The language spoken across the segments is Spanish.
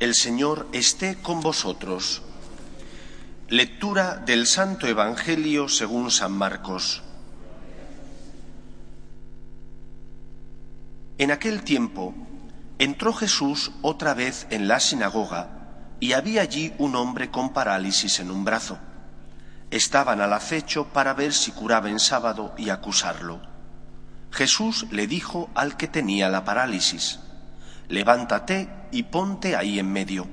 El Señor esté con vosotros. Lectura del Santo Evangelio según San Marcos. En aquel tiempo entró Jesús otra vez en la sinagoga y había allí un hombre con parálisis en un brazo. Estaban al acecho para ver si curaba en sábado y acusarlo. Jesús le dijo al que tenía la parálisis, levántate y ponte ahí en medio.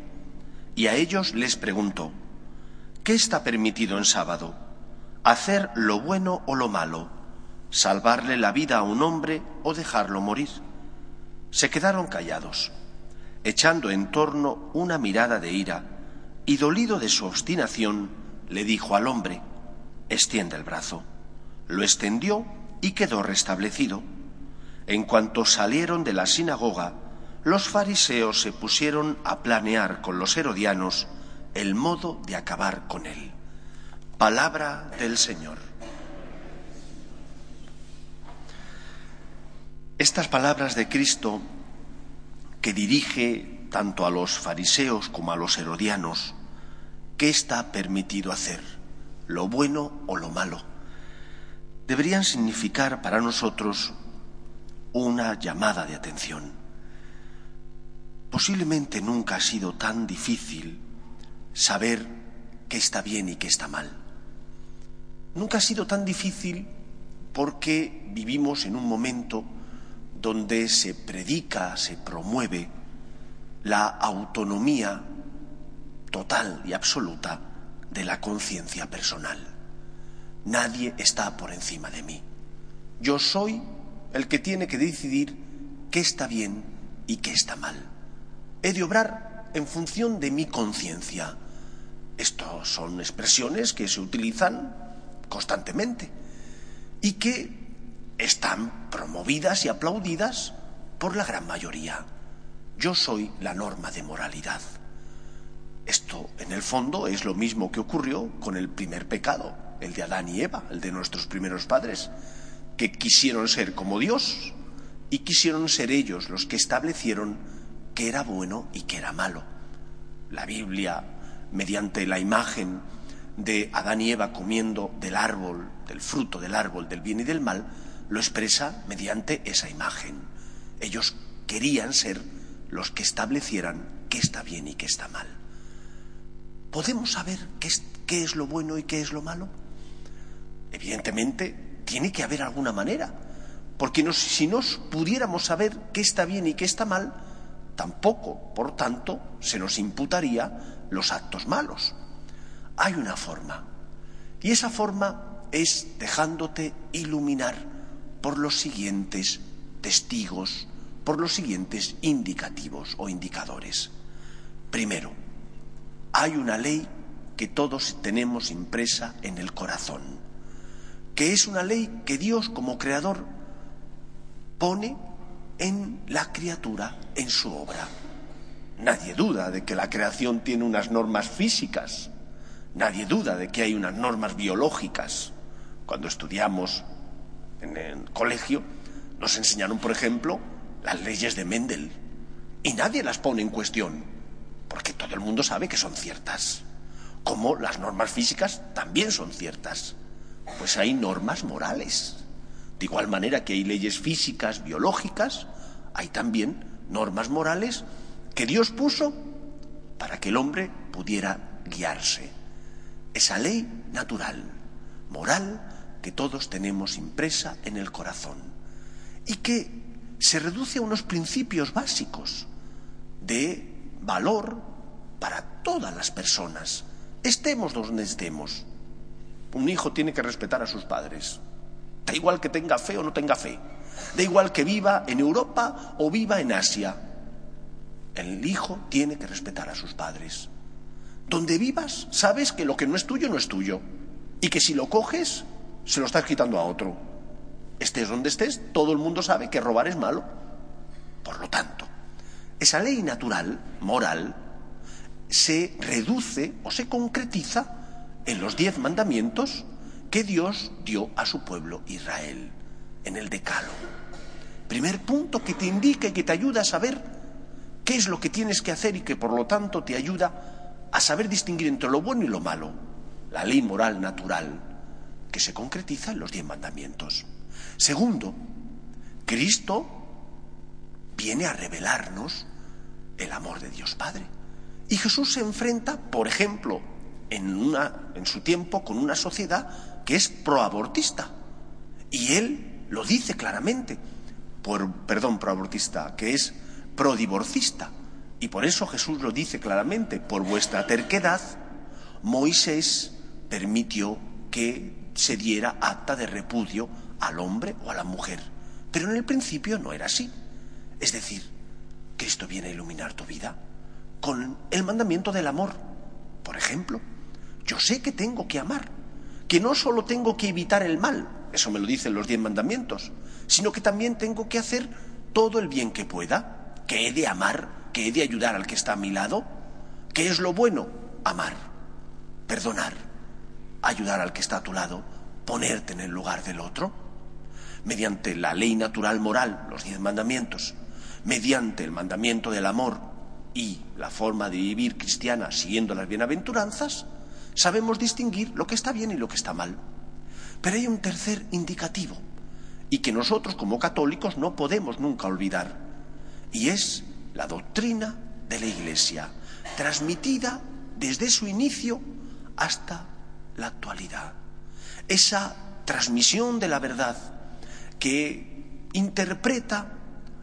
Y a ellos les preguntó, ¿qué está permitido en sábado? ¿Hacer lo bueno o lo malo? ¿Salvarle la vida a un hombre o dejarlo morir? Se quedaron callados, echando en torno una mirada de ira, y dolido de su obstinación, le dijo al hombre, extiende el brazo. Lo extendió y quedó restablecido. En cuanto salieron de la sinagoga, los fariseos se pusieron a planear con los herodianos el modo de acabar con él. Palabra del Señor. Estas palabras de Cristo que dirige tanto a los fariseos como a los herodianos, ¿qué está permitido hacer? ¿Lo bueno o lo malo? Deberían significar para nosotros una llamada de atención. Posiblemente nunca ha sido tan difícil saber qué está bien y qué está mal. Nunca ha sido tan difícil porque vivimos en un momento donde se predica, se promueve la autonomía total y absoluta de la conciencia personal. Nadie está por encima de mí. Yo soy el que tiene que decidir qué está bien y qué está mal. He de obrar en función de mi conciencia. Estas son expresiones que se utilizan constantemente y que están promovidas y aplaudidas por la gran mayoría. Yo soy la norma de moralidad. Esto, en el fondo, es lo mismo que ocurrió con el primer pecado, el de Adán y Eva, el de nuestros primeros padres, que quisieron ser como Dios y quisieron ser ellos los que establecieron qué era bueno y qué era malo. La Biblia, mediante la imagen de Adán y Eva comiendo del árbol, del fruto del árbol del bien y del mal, lo expresa mediante esa imagen. Ellos querían ser los que establecieran qué está bien y qué está mal. ¿Podemos saber qué es, qué es lo bueno y qué es lo malo? Evidentemente, tiene que haber alguna manera, porque si nos pudiéramos saber qué está bien y qué está mal, tampoco, por tanto, se nos imputaría los actos malos. Hay una forma, y esa forma es dejándote iluminar por los siguientes testigos, por los siguientes indicativos o indicadores. Primero, hay una ley que todos tenemos impresa en el corazón, que es una ley que Dios como creador pone en la criatura, en su obra. Nadie duda de que la creación tiene unas normas físicas, nadie duda de que hay unas normas biológicas. Cuando estudiamos en el colegio, nos enseñaron, por ejemplo, las leyes de Mendel. Y nadie las pone en cuestión, porque todo el mundo sabe que son ciertas. Como las normas físicas también son ciertas. Pues hay normas morales. De igual manera que hay leyes físicas, biológicas, hay también normas morales que Dios puso para que el hombre pudiera guiarse. Esa ley natural, moral, que todos tenemos impresa en el corazón y que se reduce a unos principios básicos de valor para todas las personas, estemos donde estemos. Un hijo tiene que respetar a sus padres, da igual que tenga fe o no tenga fe, da igual que viva en Europa o viva en Asia. el hijo tiene que respetar a sus padres. Donde vivas, sabes que lo que no es tuyo no es tuyo. Y que si lo coges, se lo estás quitando a otro. Estés donde estés, todo el mundo sabe que robar es malo. Por lo tanto, esa ley natural, moral, se reduce o se concretiza en los diez mandamientos que Dios dio a su pueblo Israel, en el decalo. Primer punto que te indica y que te ayuda a saber qué es lo que tienes que hacer y que por lo tanto te ayuda a saber distinguir entre lo bueno y lo malo, la ley moral natural que se concretiza en los diez mandamientos. Segundo, Cristo viene a revelarnos el amor de Dios Padre. Y Jesús se enfrenta, por ejemplo, en, su tiempo con una sociedad que es proabortista. Y él lo dice claramente, por, perdón, proabortista, que es prodivorcista. Y por eso Jesús lo dice claramente, por vuestra terquedad, Moisés permitió que se diera acta de repudio al hombre o a la mujer. Pero en el principio no era así. Es decir, Cristo viene a iluminar tu vida con el mandamiento del amor. Por ejemplo, yo sé que tengo que amar, que no solo tengo que evitar el mal, eso me lo dicen los diez mandamientos, sino que también tengo que hacer todo el bien que pueda, que he de amar, que he de ayudar al que está a mi lado. ¿Qué es lo bueno? Amar, perdonar, ayudar al que está a tu lado, ponerte en el lugar del otro, mediante la ley natural moral, los diez mandamientos, mediante el mandamiento del amor y la forma de vivir cristiana siguiendo las bienaventuranzas, sabemos distinguir lo que está bien y lo que está mal. Pero hay un tercer indicativo, y que nosotros como católicos no podemos nunca olvidar, y es la doctrina de la Iglesia, transmitida desde su inicio hasta la actualidad. Esa transmisión de la verdad que interpreta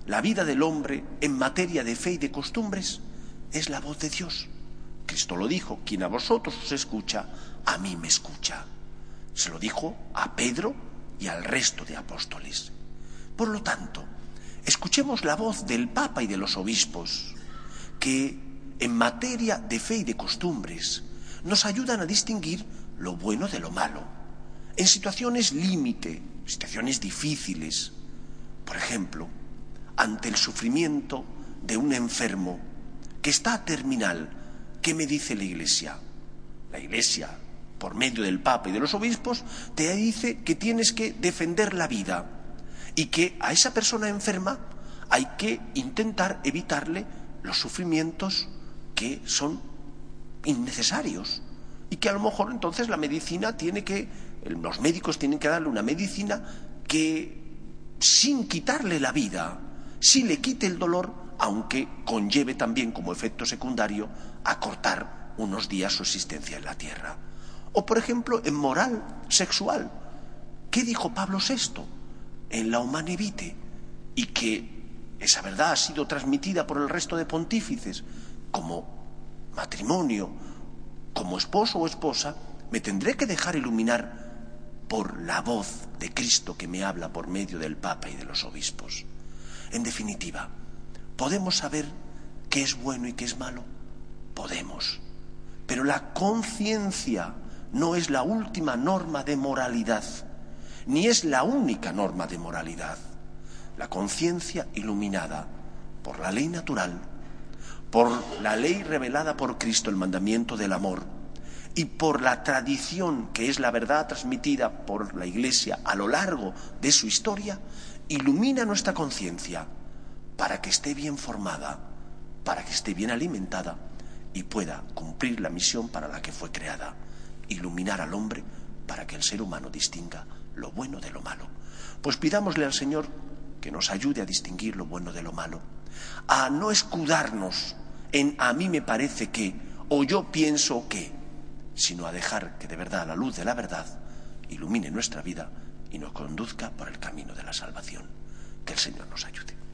la vida del hombre en materia de fe y de costumbres es la voz de Dios. Cristo lo dijo, quien a vosotros os escucha, a mí me escucha. Se lo dijo a Pedro y al resto de apóstoles. Por lo tanto, escuchemos la voz del Papa y de los obispos, que en materia de fe y de costumbres nos ayudan a distinguir lo bueno de lo malo. En situaciones límite, situaciones difíciles, por ejemplo, ante el sufrimiento de un enfermo que está terminal, ¿qué me dice la Iglesia? La Iglesia, por medio del Papa y de los obispos, te dice que tienes que defender la vida y que a esa persona enferma hay que intentar evitarle los sufrimientos que son innecesarios y que a lo mejor entonces la medicina tiene que, los médicos tienen que darle una medicina que sin quitarle la vida, si le quite el dolor, aunque conlleve también como efecto secundario acortar unos días su existencia en la tierra. O, por ejemplo, en moral sexual. ¿Qué dijo Pablo VI en la Humanevite? Y que esa verdad ha sido transmitida por el resto de pontífices como matrimonio, como esposo o esposa, me tendré que dejar iluminar por la voz de Cristo que me habla por medio del Papa y de los obispos. En definitiva, ¿podemos saber qué es bueno y qué es malo? Podemos. Pero la conciencia no es la última norma de moralidad, ni es la única norma de moralidad. La conciencia iluminada por la ley natural, por la ley revelada por Cristo, el mandamiento del amor, y por la tradición que es la verdad transmitida por la Iglesia a lo largo de su historia, ilumina nuestra conciencia para que esté bien formada, para que esté bien alimentada y pueda cumplir la misión para la que fue creada, iluminar al hombre para que el ser humano distinga lo bueno de lo malo. Pues pidámosle al Señor que nos ayude a distinguir lo bueno de lo malo, a no escudarnos en a mí me parece que o yo pienso que, sino a dejar que de verdad la luz de la verdad ilumine nuestra vida y nos conduzca por el camino de la salvación. Que el Señor nos ayude.